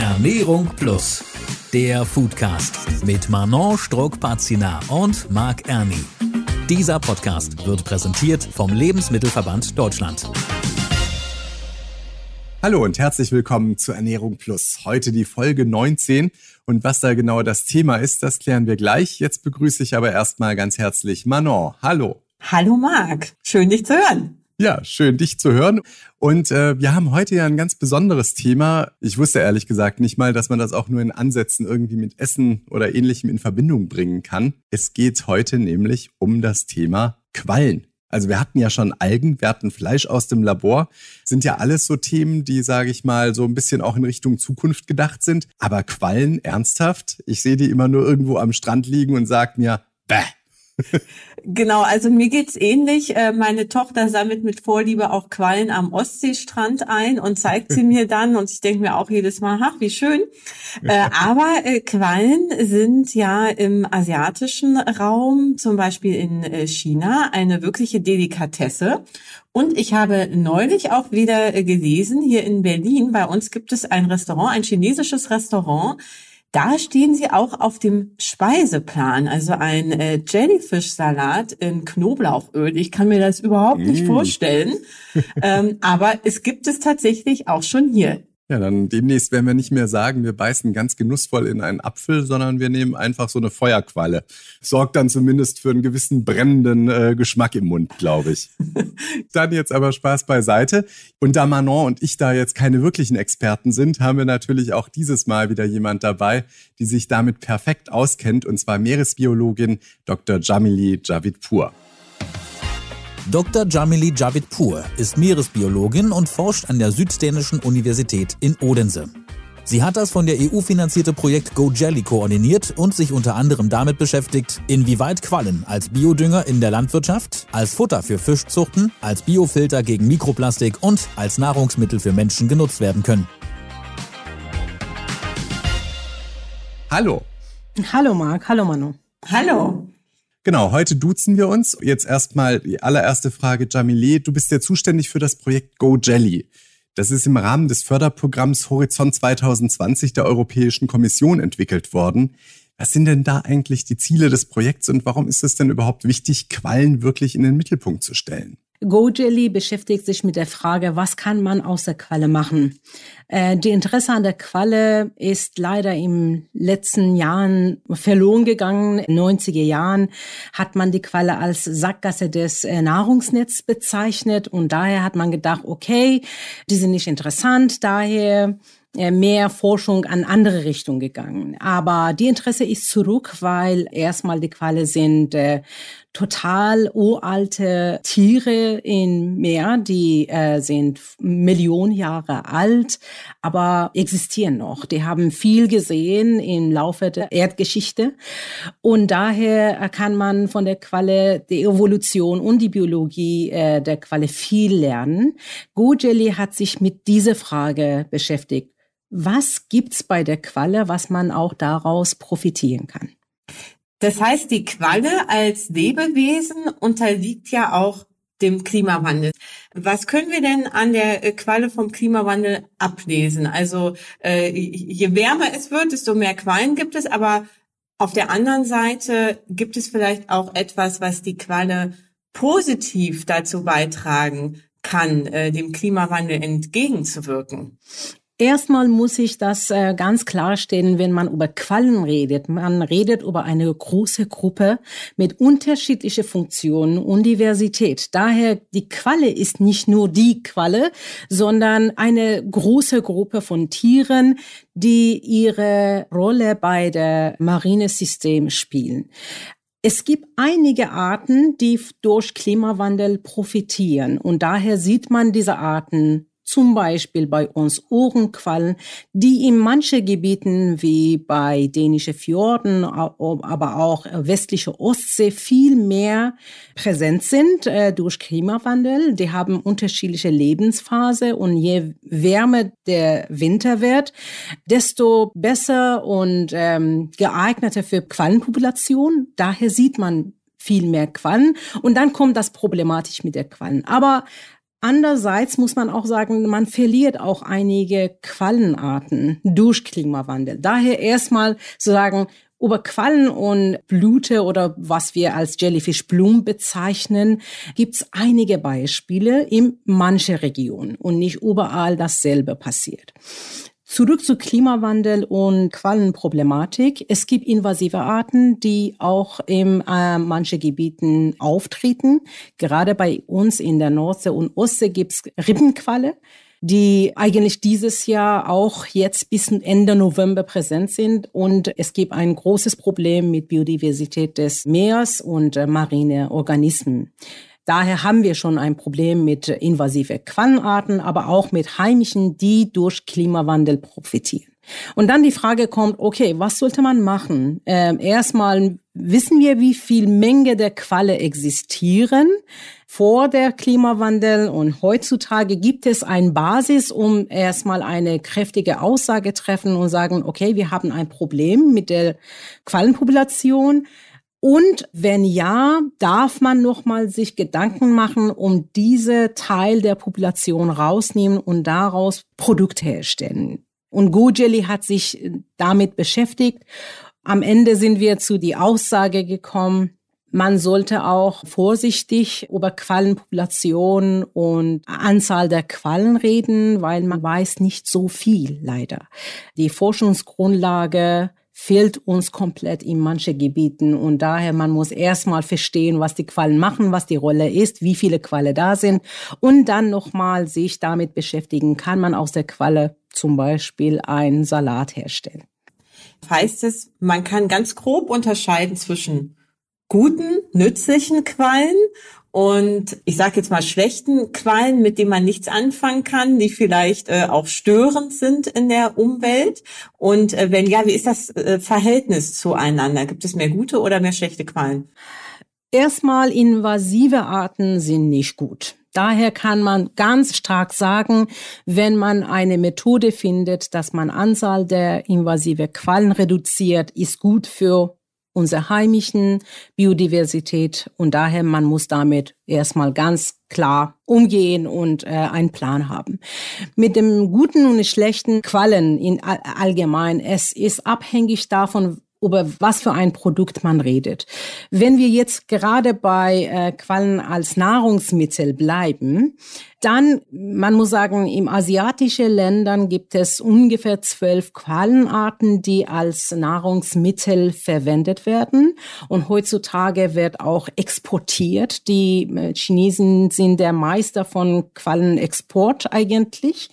Ernährung Plus, der Foodcast mit Manon Struck-Pazina und Marc Erni. Dieser Podcast wird präsentiert vom Lebensmittelverband Deutschland. Hallo und herzlich willkommen zu Ernährung Plus. Heute die Folge 19 und was da genau das Thema ist, das klären wir gleich. Jetzt begrüße ich aber erstmal ganz herzlich Manon. Hallo. Hallo Marc, schön dich zu hören. Ja, schön, dich zu hören. Und äh, wir haben heute ja ein ganz besonderes Thema. Ich wusste ehrlich gesagt nicht mal, dass man das auch nur in Ansätzen irgendwie mit Essen oder ähnlichem in Verbindung bringen kann. Es geht heute nämlich um das Thema Quallen. Also wir hatten ja schon Algen, wir hatten Fleisch aus dem Labor, sind ja alles so Themen, die, sage ich mal, so ein bisschen auch in Richtung Zukunft gedacht sind. Aber Quallen, ernsthaft? Ich sehe die immer nur irgendwo am Strand liegen und sage mir, bäh, Genau, also mir geht's ähnlich. Äh, meine Tochter sammelt mit Vorliebe auch Quallen am Ostseestrand ein und zeigt sie mir dann und ich denke mir auch jedes Mal, ach, wie schön. Äh, aber äh, Quallen sind ja im asiatischen Raum, zum Beispiel in China, eine wirkliche Delikatesse. Und ich habe neulich auch wieder gelesen, hier in Berlin, bei uns gibt es ein Restaurant, ein chinesisches Restaurant, da stehen sie auch auf dem Speiseplan, also ein äh, Jellyfish-Salat in Knoblauchöl. Ich kann mir das überhaupt nicht mm. vorstellen, ähm, aber es gibt es tatsächlich auch schon hier ja, dann demnächst werden wir nicht mehr sagen, wir beißen ganz genussvoll in einen Apfel, sondern wir nehmen einfach so eine Feuerqualle. Sorgt dann zumindest für einen gewissen brennenden äh, Geschmack im Mund, glaube ich. dann jetzt aber Spaß beiseite. Und da Manon und ich da jetzt keine wirklichen Experten sind, haben wir natürlich auch dieses Mal wieder jemand dabei, die sich damit perfekt auskennt, und zwar Meeresbiologin Dr. Jamili Javidpur. Dr. Jamili Javidpur ist Meeresbiologin und forscht an der Süddänischen Universität in Odense. Sie hat das von der EU finanzierte Projekt Go Jelly koordiniert und sich unter anderem damit beschäftigt, inwieweit Quallen als Biodünger in der Landwirtschaft, als Futter für Fischzuchten, als Biofilter gegen Mikroplastik und als Nahrungsmittel für Menschen genutzt werden können. Hallo. Hallo Marc, hallo Manu. Hallo. Genau, heute duzen wir uns. Jetzt erstmal die allererste Frage, Jamile. Du bist ja zuständig für das Projekt Go Jelly. Das ist im Rahmen des Förderprogramms Horizont 2020 der Europäischen Kommission entwickelt worden. Was sind denn da eigentlich die Ziele des Projekts und warum ist es denn überhaupt wichtig, Quallen wirklich in den Mittelpunkt zu stellen? GoJelly beschäftigt sich mit der Frage, was kann man aus der Qualle machen? Äh, die Interesse an der Qualle ist leider im letzten Jahren verloren gegangen. In 90er Jahren hat man die Qualle als Sackgasse des äh, Nahrungsnetzes bezeichnet und daher hat man gedacht, okay, die sind nicht interessant, daher äh, mehr Forschung an andere Richtungen gegangen. Aber die Interesse ist zurück, weil erstmal die Qualle sind äh, total uralte Tiere im Meer, die äh, sind Millionen Jahre alt, aber existieren noch. Die haben viel gesehen im Laufe der Erdgeschichte und daher kann man von der Qualle die Evolution und die Biologie äh, der Qualle viel lernen. Gojeli hat sich mit dieser Frage beschäftigt. Was gibt's bei der Qualle, was man auch daraus profitieren kann? Das heißt, die Qualle als Lebewesen unterliegt ja auch dem Klimawandel. Was können wir denn an der äh, Qualle vom Klimawandel ablesen? Also äh, je wärmer es wird, desto mehr Quallen gibt es, aber auf der anderen Seite gibt es vielleicht auch etwas, was die Qualle positiv dazu beitragen kann, äh, dem Klimawandel entgegenzuwirken. Erstmal muss ich das äh, ganz klarstellen, wenn man über Quallen redet. Man redet über eine große Gruppe mit unterschiedlichen Funktionen und Diversität. Daher, die Qualle ist nicht nur die Qualle, sondern eine große Gruppe von Tieren, die ihre Rolle bei der Marinesystem spielen. Es gibt einige Arten, die durch Klimawandel profitieren und daher sieht man diese Arten zum Beispiel bei uns Ohrenquallen, die in manchen Gebieten wie bei dänischen Fjorden, aber auch westliche Ostsee viel mehr präsent sind äh, durch Klimawandel. Die haben unterschiedliche Lebensphase und je wärmer der Winter wird, desto besser und ähm, geeigneter für Quallenpopulation. Daher sieht man viel mehr Quallen und dann kommt das problematisch mit der Quallen. Aber Andererseits muss man auch sagen, man verliert auch einige Quallenarten durch Klimawandel. Daher erstmal zu sagen, über Quallen und Blute oder was wir als Jellyfish Bloom bezeichnen, gibt's einige Beispiele in manche Regionen und nicht überall dasselbe passiert. Zurück zu Klimawandel und Quallenproblematik. Es gibt invasive Arten, die auch in äh, manche Gebieten auftreten. Gerade bei uns in der Nordsee und Ostsee gibt's Rippenqualle, die eigentlich dieses Jahr auch jetzt bis Ende November präsent sind. Und es gibt ein großes Problem mit Biodiversität des Meeres und äh, marine Organismen. Daher haben wir schon ein Problem mit invasive Quallenarten, aber auch mit heimischen, die durch Klimawandel profitieren. Und dann die Frage kommt, okay, was sollte man machen? Ähm, erstmal wissen wir, wie viel Menge der Qualle existieren vor der Klimawandel und heutzutage gibt es eine Basis, um erstmal eine kräftige Aussage treffen und sagen, okay, wir haben ein Problem mit der Quallenpopulation. Und wenn ja, darf man noch mal sich Gedanken machen, um diese Teil der Population rausnehmen und daraus Produkte herstellen. Und GoJelly hat sich damit beschäftigt. Am Ende sind wir zu die Aussage gekommen, man sollte auch vorsichtig über Quallenpopulation und Anzahl der Quallen reden, weil man weiß nicht so viel leider. Die Forschungsgrundlage fehlt uns komplett in manchen Gebieten und daher man muss erstmal verstehen, was die Quallen machen, was die Rolle ist, wie viele Qualle da sind und dann nochmal sich damit beschäftigen, kann man aus der Qualle zum Beispiel einen Salat herstellen. Heißt es, man kann ganz grob unterscheiden zwischen guten, nützlichen Quallen und ich sage jetzt mal schlechten Quallen, mit denen man nichts anfangen kann, die vielleicht äh, auch störend sind in der Umwelt. Und äh, wenn ja, wie ist das äh, Verhältnis zueinander? Gibt es mehr gute oder mehr schlechte Quallen? Erstmal invasive Arten sind nicht gut. Daher kann man ganz stark sagen, wenn man eine Methode findet, dass man Anzahl der invasive Quallen reduziert, ist gut für unserer heimischen Biodiversität und daher man muss damit erstmal ganz klar umgehen und äh, einen Plan haben. Mit dem guten und schlechten Quallen in allgemein, es ist abhängig davon, über was für ein Produkt man redet. Wenn wir jetzt gerade bei äh, Quallen als Nahrungsmittel bleiben, dann, man muss sagen, im asiatischen Ländern gibt es ungefähr zwölf Quallenarten, die als Nahrungsmittel verwendet werden. Und heutzutage wird auch exportiert. Die äh, Chinesen sind der Meister von Quallenexport eigentlich.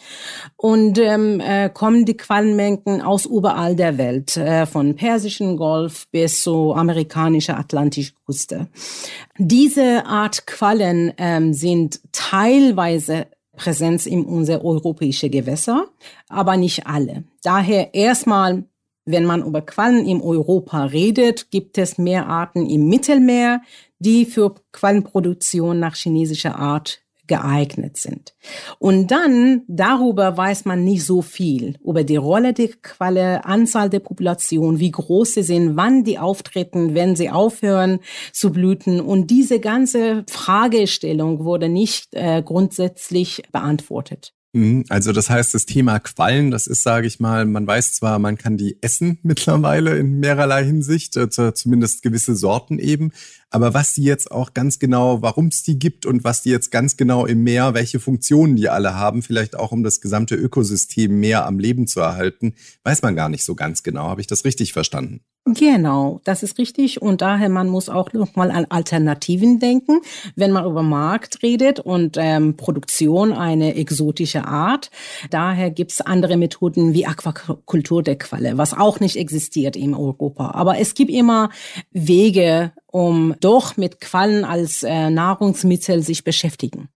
Und ähm, äh, kommen die Quallenmengen aus überall der Welt, äh, von Persischen Golf bis zur amerikanischen Atlantische Küste. Diese Art Quallen ähm, sind teilweise Präsenz in unser europäische Gewässer, aber nicht alle. Daher erstmal, wenn man über Quallen in Europa redet, gibt es mehr Arten im Mittelmeer, die für Quallenproduktion nach chinesischer Art geeignet sind. Und dann darüber weiß man nicht so viel über die Rolle der Qualle, Anzahl der Population, wie groß sie sind, wann die auftreten, wenn sie aufhören zu blüten. Und diese ganze Fragestellung wurde nicht äh, grundsätzlich beantwortet. Mhm. Also das heißt, das Thema Quallen, das ist, sage ich mal, man weiß zwar, man kann die essen mittlerweile in mehrerlei Hinsicht, äh, zumindest gewisse Sorten eben, aber was die jetzt auch ganz genau, warum es die gibt und was die jetzt ganz genau im Meer, welche Funktionen die alle haben, vielleicht auch um das gesamte Ökosystem mehr am Leben zu erhalten, weiß man gar nicht so ganz genau. Habe ich das richtig verstanden? Genau, das ist richtig. Und daher, man muss auch nochmal an Alternativen denken, wenn man über Markt redet und ähm, Produktion eine exotische Art. Daher gibt's andere Methoden wie Aquakultur der Qualle, was auch nicht existiert in Europa. Aber es gibt immer Wege, um doch mit Quallen als äh, Nahrungsmittel sich beschäftigen.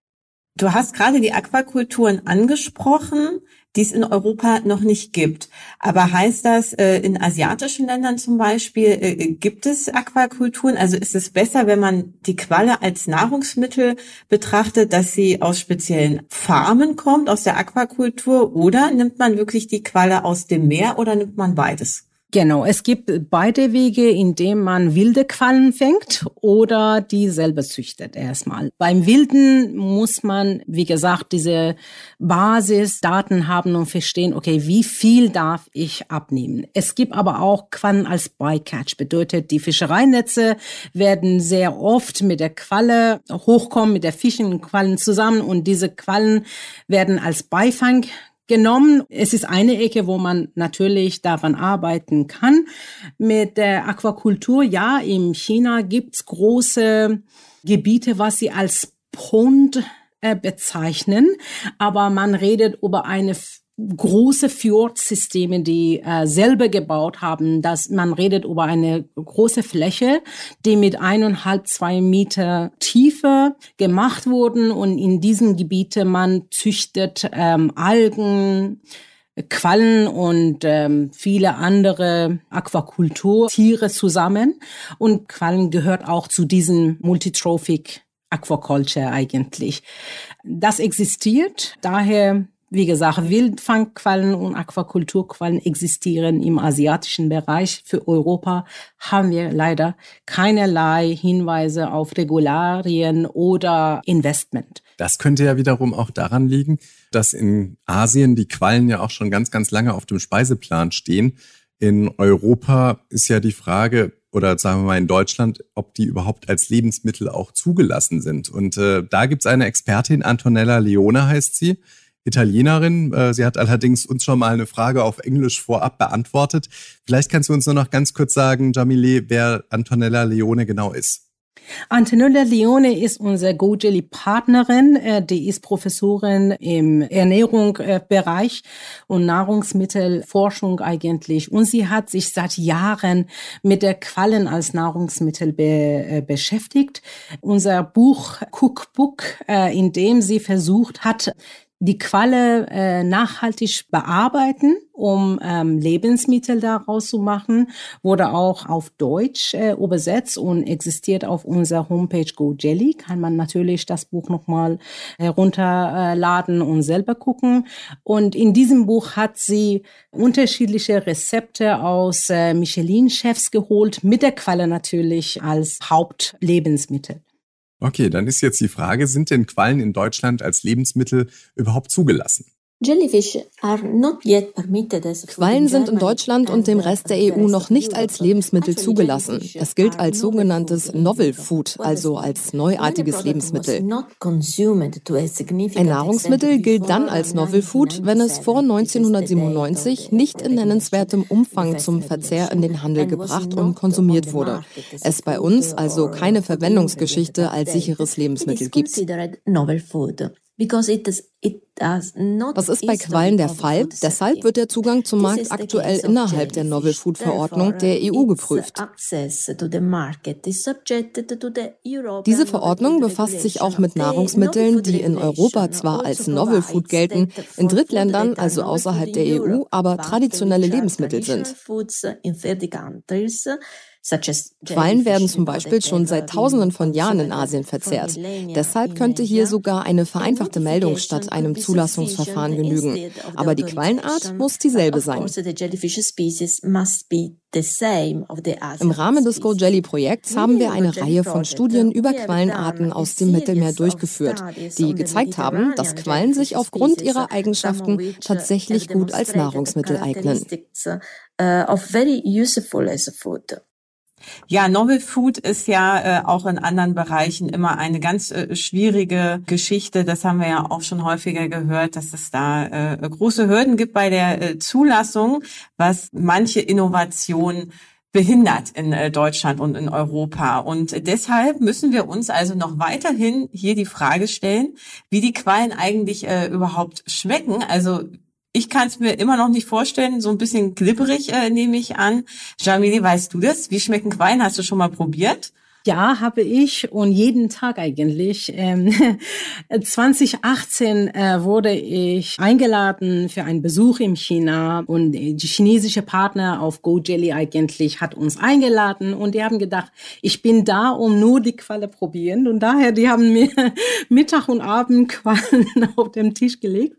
Du hast gerade die Aquakulturen angesprochen, die es in Europa noch nicht gibt. Aber heißt das, äh, in asiatischen Ländern zum Beispiel äh, gibt es Aquakulturen? Also ist es besser, wenn man die Qualle als Nahrungsmittel betrachtet, dass sie aus speziellen Farmen kommt, aus der Aquakultur? Oder nimmt man wirklich die Qualle aus dem Meer oder nimmt man beides? Genau, es gibt beide Wege, indem man wilde Quallen fängt oder die selber züchtet erstmal. Beim Wilden muss man, wie gesagt, diese Basisdaten haben und verstehen, okay, wie viel darf ich abnehmen. Es gibt aber auch Quallen als Bycatch, bedeutet, die Fischereinetze werden sehr oft mit der Qualle hochkommen, mit der Fischen Quallen zusammen und diese Quallen werden als Beifang genommen. Es ist eine Ecke, wo man natürlich daran arbeiten kann. Mit der Aquakultur, ja, in China gibt's große Gebiete, was sie als Pond äh, bezeichnen, aber man redet über eine große Fjordsysteme, die äh, selber gebaut haben, dass man redet über eine große Fläche, die mit eineinhalb, zwei Meter Tiefe gemacht wurden und in diesen Gebieten man züchtet ähm, Algen, Quallen und ähm, viele andere Aquakulturtiere zusammen. Und Quallen gehört auch zu diesem Multitrophic Aquaculture eigentlich. Das existiert, daher wie gesagt, Wildfangquallen und Aquakulturquallen existieren im asiatischen Bereich. Für Europa haben wir leider keinerlei Hinweise auf Regularien oder Investment. Das könnte ja wiederum auch daran liegen, dass in Asien die Quallen ja auch schon ganz, ganz lange auf dem Speiseplan stehen. In Europa ist ja die Frage, oder sagen wir mal in Deutschland, ob die überhaupt als Lebensmittel auch zugelassen sind. Und äh, da gibt's eine Expertin, Antonella Leone heißt sie, Italienerin. Äh, sie hat allerdings uns schon mal eine Frage auf Englisch vorab beantwortet. Vielleicht kannst du uns nur noch ganz kurz sagen, Jamile, wer Antonella Leone genau ist. Antonella Leone ist unsere GoJelly-Partnerin. Äh, die ist Professorin im Ernährungsbereich und Nahrungsmittelforschung eigentlich. Und sie hat sich seit Jahren mit der Quallen als Nahrungsmittel be äh, beschäftigt. Unser Buch Cookbook, in dem sie versucht hat, die Qualle äh, nachhaltig bearbeiten, um ähm, Lebensmittel daraus zu machen, wurde auch auf Deutsch äh, übersetzt und existiert auf unserer Homepage Go Jelly. Kann man natürlich das Buch nochmal herunterladen und selber gucken. Und in diesem Buch hat sie unterschiedliche Rezepte aus äh, Michelin-Chefs geholt, mit der Qualle natürlich als Hauptlebensmittel. Okay, dann ist jetzt die Frage, sind denn Quallen in Deutschland als Lebensmittel überhaupt zugelassen? Quallen sind in Deutschland und dem Rest der EU noch nicht als Lebensmittel zugelassen. Es gilt als sogenanntes Novel Food, also als neuartiges Lebensmittel. Ein Nahrungsmittel gilt dann als Novel Food, wenn es vor 1997 nicht in nennenswertem Umfang zum Verzehr in den Handel gebracht und konsumiert wurde. Es bei uns also keine Verwendungsgeschichte als sicheres Lebensmittel gibt. Das ist bei Quallen der Fall. Deshalb wird der Zugang zum Markt aktuell innerhalb der Novel Food Verordnung der EU geprüft. Diese Verordnung befasst sich auch mit Nahrungsmitteln, die in Europa zwar als Novel Food gelten, in Drittländern, also außerhalb der EU, aber traditionelle Lebensmittel sind. Quallen werden zum Beispiel schon seit Tausenden von Jahren in Asien verzehrt. Deshalb könnte hier sogar eine vereinfachte Meldung statt einem Zulassungsverfahren genügen. Aber die Quallenart muss dieselbe sein. Im Rahmen des Go Jelly Projekts haben wir eine Reihe von Studien über Quallenarten aus dem Mittelmeer durchgeführt, die gezeigt haben, dass Quallen sich aufgrund ihrer Eigenschaften tatsächlich gut als Nahrungsmittel eignen. Ja, Novel Food ist ja äh, auch in anderen Bereichen immer eine ganz äh, schwierige Geschichte. Das haben wir ja auch schon häufiger gehört, dass es da äh, große Hürden gibt bei der äh, Zulassung, was manche Innovationen behindert in äh, Deutschland und in Europa. Und deshalb müssen wir uns also noch weiterhin hier die Frage stellen, wie die Quallen eigentlich äh, überhaupt schmecken. Also ich kann es mir immer noch nicht vorstellen, so ein bisschen glibberig äh, nehme ich an. Jamili, weißt du das? Wie schmecken Quallen? Hast du schon mal probiert? Ja, habe ich und jeden Tag eigentlich. Ähm, 2018 äh, wurde ich eingeladen für einen Besuch in China und die chinesische Partner auf Go Jelly eigentlich hat uns eingeladen und die haben gedacht, ich bin da, um nur die Qualle probieren und daher die haben mir Mittag und Abend Quallen auf dem Tisch gelegt.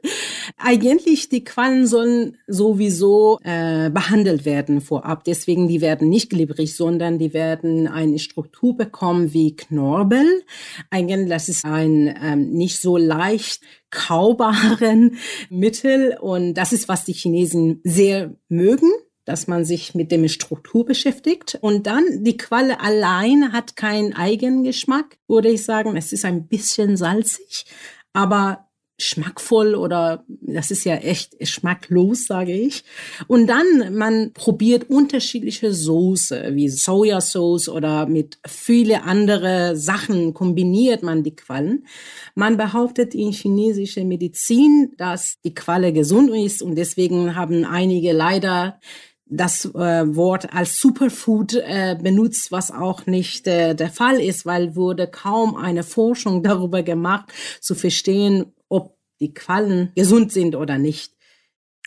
Eigentlich die Quallen sollen sowieso äh, behandelt werden vorab, deswegen die werden nicht glibberig, sondern die werden eine Struktur bekommen wie Knorbel. Eigentlich, das ist ein ähm, nicht so leicht kaubaren Mittel und das ist, was die Chinesen sehr mögen dass man sich mit dem Struktur beschäftigt. Und dann die Qualle allein hat keinen Eigengeschmack, würde ich sagen. Es ist ein bisschen salzig, aber schmackvoll oder das ist ja echt schmacklos, sage ich. Und dann, man probiert unterschiedliche Soße, wie Sojasauce oder mit viele andere Sachen kombiniert man die Quallen. Man behauptet in chinesischer Medizin, dass die Qualle gesund ist und deswegen haben einige leider das äh, Wort als Superfood äh, benutzt, was auch nicht äh, der Fall ist, weil wurde kaum eine Forschung darüber gemacht, zu verstehen, die Quallen gesund sind oder nicht.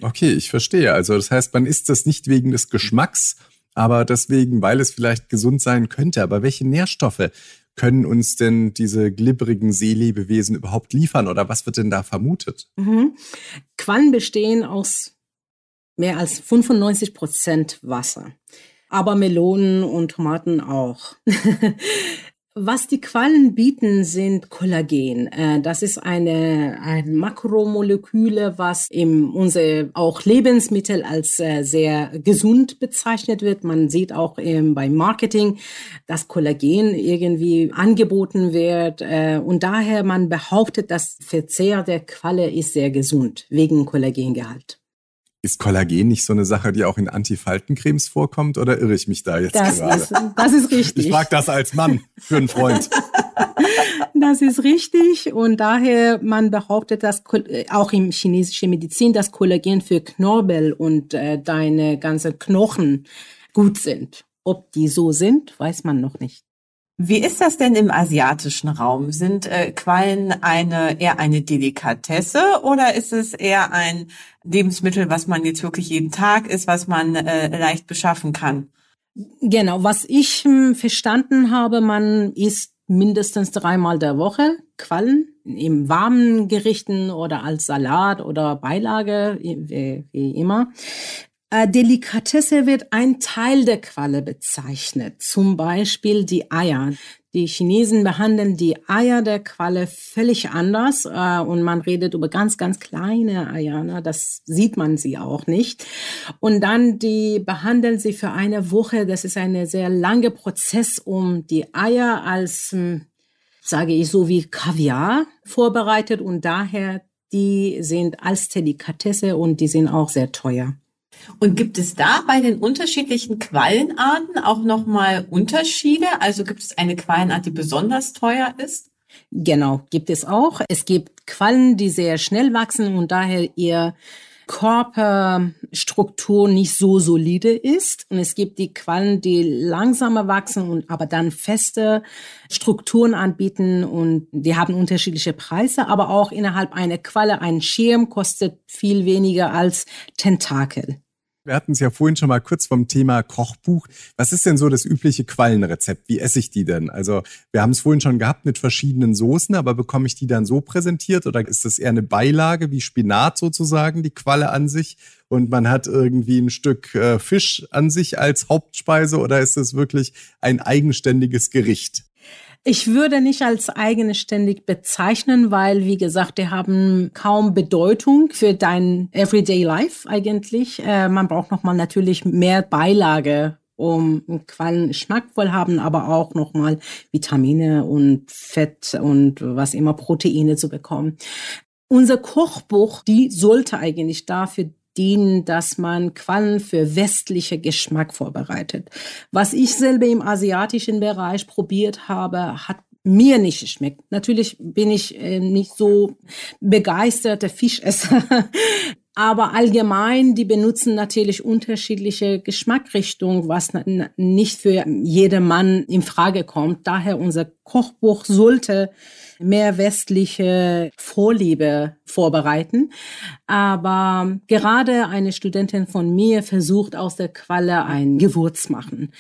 Okay, ich verstehe. Also das heißt, man isst das nicht wegen des Geschmacks, aber deswegen, weil es vielleicht gesund sein könnte. Aber welche Nährstoffe können uns denn diese glibberigen Seelebewesen überhaupt liefern oder was wird denn da vermutet? Mhm. Quallen bestehen aus mehr als 95 Prozent Wasser aber Melonen und Tomaten auch. Was die Quallen bieten, sind Kollagen. Äh, das ist eine, ein Makromoleküle, was in unser auch Lebensmittel als äh, sehr gesund bezeichnet wird. Man sieht auch beim Marketing, dass Kollagen irgendwie angeboten wird. Äh, und daher man behauptet, das Verzehr der Qualle ist sehr gesund wegen Kollagengehalt. Ist Kollagen nicht so eine Sache, die auch in Antifaltencremes vorkommt oder irre ich mich da jetzt das gerade? Ist, das ist richtig. Ich frage das als Mann für einen Freund. Das ist richtig und daher man behauptet, dass auch im chinesischen Medizin, dass Kollagen für Knorpel und äh, deine ganze Knochen gut sind. Ob die so sind, weiß man noch nicht. Wie ist das denn im asiatischen Raum? Sind äh, Quallen eine eher eine Delikatesse oder ist es eher ein Lebensmittel, was man jetzt wirklich jeden Tag isst, was man äh, leicht beschaffen kann? Genau, was ich hm, verstanden habe, man isst mindestens dreimal der Woche Quallen im warmen Gerichten oder als Salat oder Beilage, wie, wie immer. Äh, Delikatesse wird ein Teil der Qualle bezeichnet, zum Beispiel die Eier. Die Chinesen behandeln die Eier der Qualle völlig anders äh, und man redet über ganz, ganz kleine Eier. Ne? Das sieht man sie auch nicht. Und dann die behandeln sie für eine Woche. Das ist ein sehr langer Prozess, um die Eier als, hm, sage ich so wie Kaviar vorbereitet und daher die sind als Delikatesse und die sind auch sehr teuer. Und gibt es da bei den unterschiedlichen Quallenarten auch nochmal Unterschiede? Also gibt es eine Quallenart, die besonders teuer ist? Genau, gibt es auch. Es gibt Quallen, die sehr schnell wachsen und daher ihr Körperstruktur nicht so solide ist. Und es gibt die Quallen, die langsamer wachsen und aber dann feste Strukturen anbieten und die haben unterschiedliche Preise. Aber auch innerhalb einer Qualle ein Schirm kostet viel weniger als Tentakel. Wir hatten es ja vorhin schon mal kurz vom Thema Kochbuch. Was ist denn so das übliche Quallenrezept? Wie esse ich die denn? Also wir haben es vorhin schon gehabt mit verschiedenen Soßen, aber bekomme ich die dann so präsentiert oder ist das eher eine Beilage wie Spinat sozusagen, die Qualle an sich? Und man hat irgendwie ein Stück äh, Fisch an sich als Hauptspeise oder ist es wirklich ein eigenständiges Gericht? Ich würde nicht als eigenständig bezeichnen, weil, wie gesagt, die haben kaum Bedeutung für dein Everyday Life eigentlich. Äh, man braucht nochmal natürlich mehr Beilage, um Quallen geschmackvoll haben, aber auch nochmal Vitamine und Fett und was immer Proteine zu bekommen. Unser Kochbuch, die sollte eigentlich dafür dienen, dass man Quallen für westliche Geschmack vorbereitet. Was ich selber im asiatischen Bereich probiert habe, hat mir nicht geschmeckt. Natürlich bin ich äh, nicht so begeisterter Fischesser. Aber allgemein, die benutzen natürlich unterschiedliche Geschmackrichtungen, was nicht für jedermann in Frage kommt. Daher unser Kochbuch sollte mehr westliche Vorliebe vorbereiten. Aber gerade eine Studentin von mir versucht aus der Qualle ein Gewürz machen.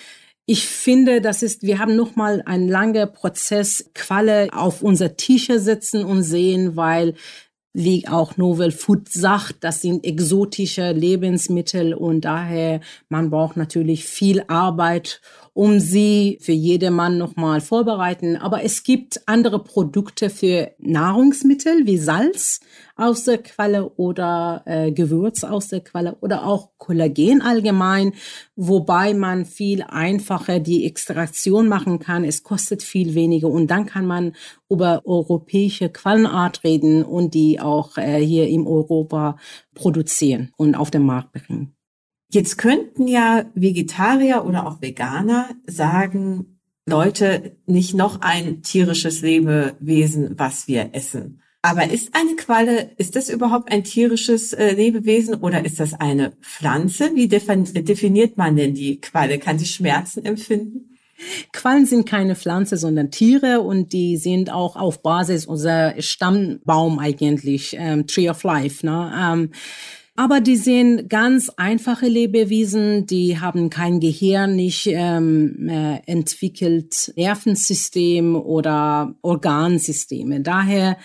Ich finde, das ist, wir haben noch mal einen langen Prozess Qualle auf unser T-Shirt sitzen und sehen, weil wie auch Novel Food sagt, das sind exotische Lebensmittel und daher man braucht natürlich viel Arbeit, um sie für jedermann nochmal vorbereiten. Aber es gibt andere Produkte für Nahrungsmittel wie Salz aus der Quelle oder äh, Gewürz aus der Quelle oder auch Kollagen allgemein, wobei man viel einfacher die Extraktion machen kann. Es kostet viel weniger und dann kann man über europäische Quellenart reden und die auch äh, hier im Europa produzieren und auf den Markt bringen. Jetzt könnten ja Vegetarier oder auch Veganer sagen, Leute, nicht noch ein tierisches Lebewesen, was wir essen. Aber ist eine Qualle, ist das überhaupt ein tierisches äh, Lebewesen oder ist das eine Pflanze? Wie definiert man denn die Qualle? Kann sie Schmerzen empfinden? Quallen sind keine Pflanze, sondern Tiere und die sind auch auf Basis unserer Stammbaum eigentlich, ähm, Tree of Life. Ne? Ähm, aber die sind ganz einfache Lebewesen, die haben kein Gehirn, nicht ähm, äh, entwickelt Nervensystem oder Organsysteme. Daher,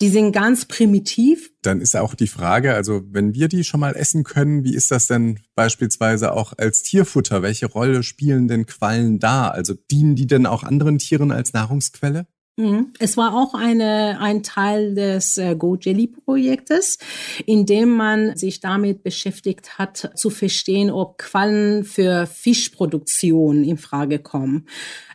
die sind ganz primitiv. Dann ist auch die Frage, also wenn wir die schon mal essen können, wie ist das denn beispielsweise auch als Tierfutter? Welche Rolle spielen denn Quallen da? Also dienen die denn auch anderen Tieren als Nahrungsquelle? Mhm. Es war auch eine, ein Teil des äh, Go Jelly Projektes, in dem man sich damit beschäftigt hat, zu verstehen, ob Quallen für Fischproduktion in Frage kommen.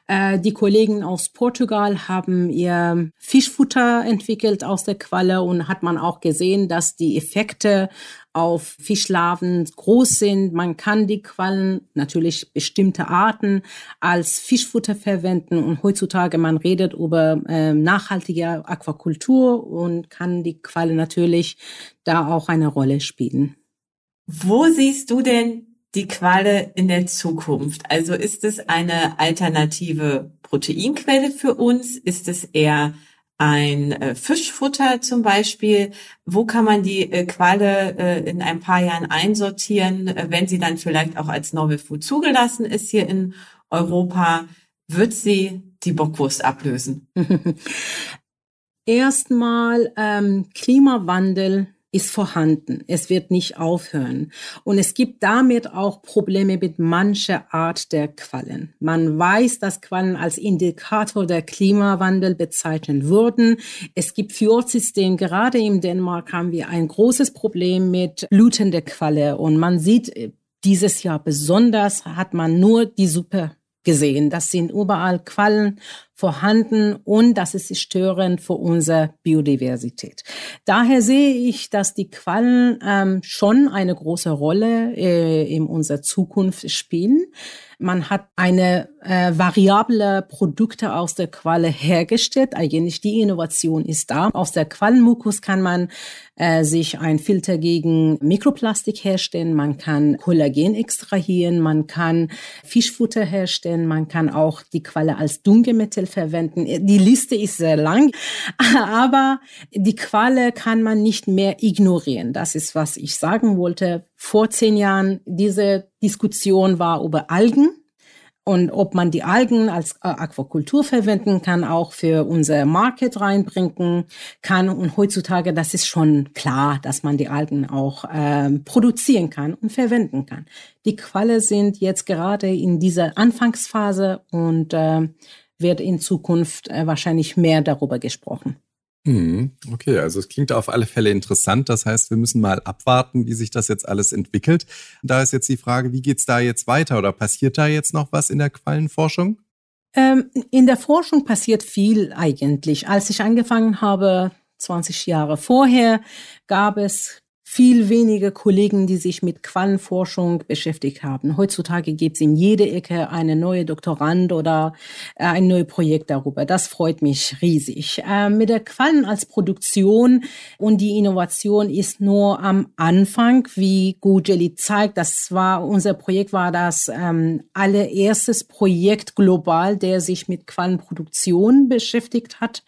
Äh, die Kollegen aus Portugal haben ihr Fischfutter entwickelt aus der Qualle und hat man auch gesehen, dass die Effekte auf Fischlarven groß sind. Man kann die Quallen, natürlich bestimmte Arten, als Fischfutter verwenden. Und heutzutage man redet über äh, nachhaltige Aquakultur und kann die Qualle natürlich da auch eine Rolle spielen. Wo siehst du denn die Qualle in der Zukunft? Also ist es eine alternative Proteinquelle für uns? Ist es eher ein äh, Fischfutter zum Beispiel. Wo kann man die äh, Qualle äh, in ein paar Jahren einsortieren, wenn sie dann vielleicht auch als Novel Food zugelassen ist hier in Europa? Wird sie die Bockwurst ablösen? Erstmal ähm, Klimawandel ist vorhanden. Es wird nicht aufhören. Und es gibt damit auch Probleme mit mancher Art der Quallen. Man weiß, dass Quallen als Indikator der Klimawandel bezeichnet wurden. Es gibt Fjordsystem. Gerade in Dänemark haben wir ein großes Problem mit blutender Qualle. Und man sieht, äh, dieses Jahr besonders hat man nur die Suppe gesehen. Das sind überall Quallen vorhanden und das ist störend für unsere Biodiversität. Daher sehe ich, dass die Quallen ähm, schon eine große Rolle äh, in unserer Zukunft spielen. Man hat eine äh, variable Produkte aus der Qualle hergestellt. Eigentlich die Innovation ist da. Aus der Quallenmukus kann man äh, sich ein Filter gegen Mikroplastik herstellen. Man kann Kollagen extrahieren. Man kann Fischfutter herstellen. Man kann auch die Qualle als Düngemittel verwenden. Die Liste ist sehr lang, aber die Qualle kann man nicht mehr ignorieren. Das ist, was ich sagen wollte. Vor zehn Jahren, diese Diskussion war über Algen und ob man die Algen als äh, Aquakultur verwenden kann, auch für unser Market reinbringen kann. Und heutzutage, das ist schon klar, dass man die Algen auch äh, produzieren kann und verwenden kann. Die Qualle sind jetzt gerade in dieser Anfangsphase und äh, wird in Zukunft äh, wahrscheinlich mehr darüber gesprochen. Hm, okay, also es klingt auf alle Fälle interessant. Das heißt, wir müssen mal abwarten, wie sich das jetzt alles entwickelt. Da ist jetzt die Frage, wie geht's da jetzt weiter oder passiert da jetzt noch was in der Quallenforschung? Ähm, in der Forschung passiert viel eigentlich. Als ich angefangen habe, 20 Jahre vorher, gab es viel weniger Kollegen, die sich mit Quallenforschung beschäftigt haben. Heutzutage gibt es in jeder Ecke eine neue Doktorand oder äh, ein neues Projekt darüber. Das freut mich riesig. Äh, mit der Quallen als Produktion und die Innovation ist nur am Anfang, wie Gujeli zeigt. Das war unser Projekt war das ähm, allererstes Projekt global, der sich mit Quallenproduktion beschäftigt hat.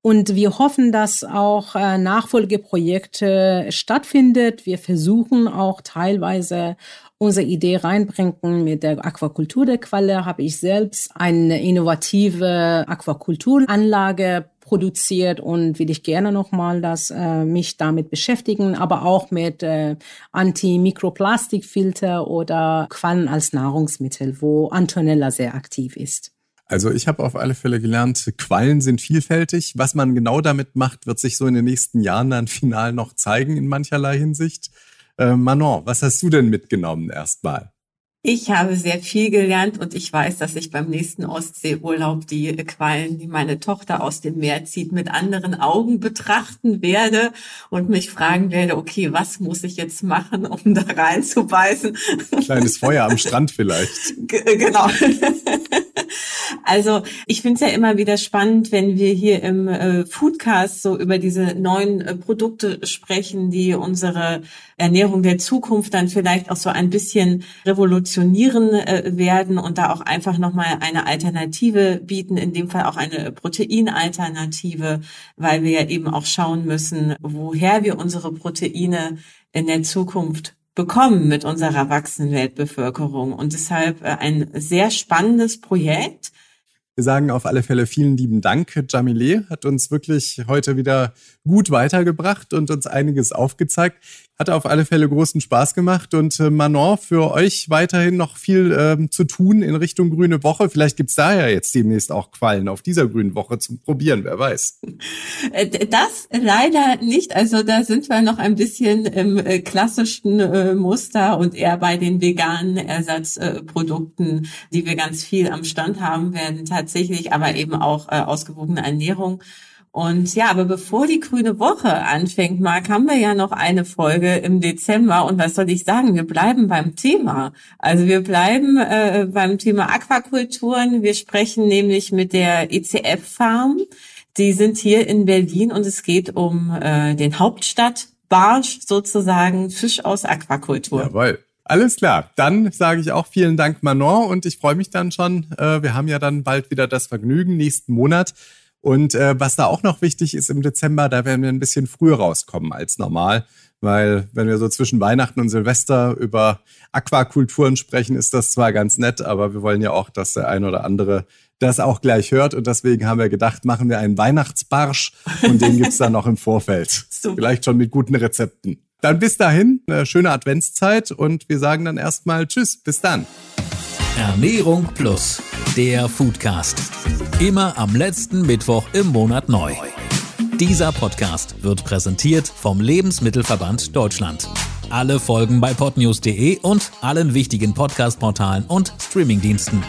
Und wir hoffen, dass auch äh, Nachfolgeprojekte stattfindet. Wir versuchen auch teilweise unsere Idee reinbringen mit der Aquakultur der Qualle. Habe ich selbst eine innovative Aquakulturanlage produziert und will ich gerne nochmal das äh, mich damit beschäftigen, aber auch mit äh, Antimikroplastikfilter oder Quallen als Nahrungsmittel, wo Antonella sehr aktiv ist. Also ich habe auf alle Fälle gelernt, Quallen sind vielfältig. Was man genau damit macht, wird sich so in den nächsten Jahren dann final noch zeigen in mancherlei Hinsicht. Äh, Manon, was hast du denn mitgenommen erstmal? Ich habe sehr viel gelernt und ich weiß, dass ich beim nächsten Ostseeurlaub die Quallen, die meine Tochter aus dem Meer zieht, mit anderen Augen betrachten werde und mich fragen werde, okay, was muss ich jetzt machen, um da reinzubeißen? Kleines Feuer am Strand vielleicht. G genau. Also ich finde es ja immer wieder spannend, wenn wir hier im äh, Foodcast so über diese neuen äh, Produkte sprechen, die unsere Ernährung der Zukunft dann vielleicht auch so ein bisschen revolutionieren äh, werden und da auch einfach nochmal eine Alternative bieten, in dem Fall auch eine Proteinalternative, weil wir ja eben auch schauen müssen, woher wir unsere Proteine in der Zukunft bekommen mit unserer wachsenden Weltbevölkerung. Und deshalb äh, ein sehr spannendes Projekt. Wir sagen auf alle Fälle vielen lieben Dank. Jamile hat uns wirklich heute wieder gut weitergebracht und uns einiges aufgezeigt. Hat auf alle Fälle großen Spaß gemacht und äh, Manon, für euch weiterhin noch viel ähm, zu tun in Richtung Grüne Woche. Vielleicht gibt's da ja jetzt demnächst auch Quallen auf dieser Grünen Woche zum Probieren, wer weiß. Äh, das leider nicht. Also da sind wir noch ein bisschen im äh, klassischen äh, Muster und eher bei den veganen Ersatzprodukten, die wir ganz viel am Stand haben werden tatsächlich, aber eben auch äh, ausgewogene Ernährung. Und ja, aber bevor die grüne Woche anfängt, Marc, haben wir ja noch eine Folge im Dezember. Und was soll ich sagen? Wir bleiben beim Thema. Also wir bleiben äh, beim Thema Aquakulturen. Wir sprechen nämlich mit der ECF Farm. Die sind hier in Berlin und es geht um äh, den Hauptstadtbarsch sozusagen, Fisch aus Aquakultur. Jawohl. Alles klar. Dann sage ich auch vielen Dank, Manon. Und ich freue mich dann schon. Äh, wir haben ja dann bald wieder das Vergnügen nächsten Monat und äh, was da auch noch wichtig ist im Dezember, da werden wir ein bisschen früher rauskommen als normal, weil wenn wir so zwischen Weihnachten und Silvester über Aquakulturen sprechen, ist das zwar ganz nett, aber wir wollen ja auch, dass der ein oder andere das auch gleich hört und deswegen haben wir gedacht, machen wir einen Weihnachtsbarsch und den gibt's dann noch im Vorfeld. Super. Vielleicht schon mit guten Rezepten. Dann bis dahin, eine schöne Adventszeit und wir sagen dann erstmal Tschüss, bis dann. Ernährung Plus, der Foodcast. Immer am letzten Mittwoch im Monat neu. Dieser Podcast wird präsentiert vom Lebensmittelverband Deutschland. Alle Folgen bei podnews.de und allen wichtigen Podcast-Portalen und Streamingdiensten.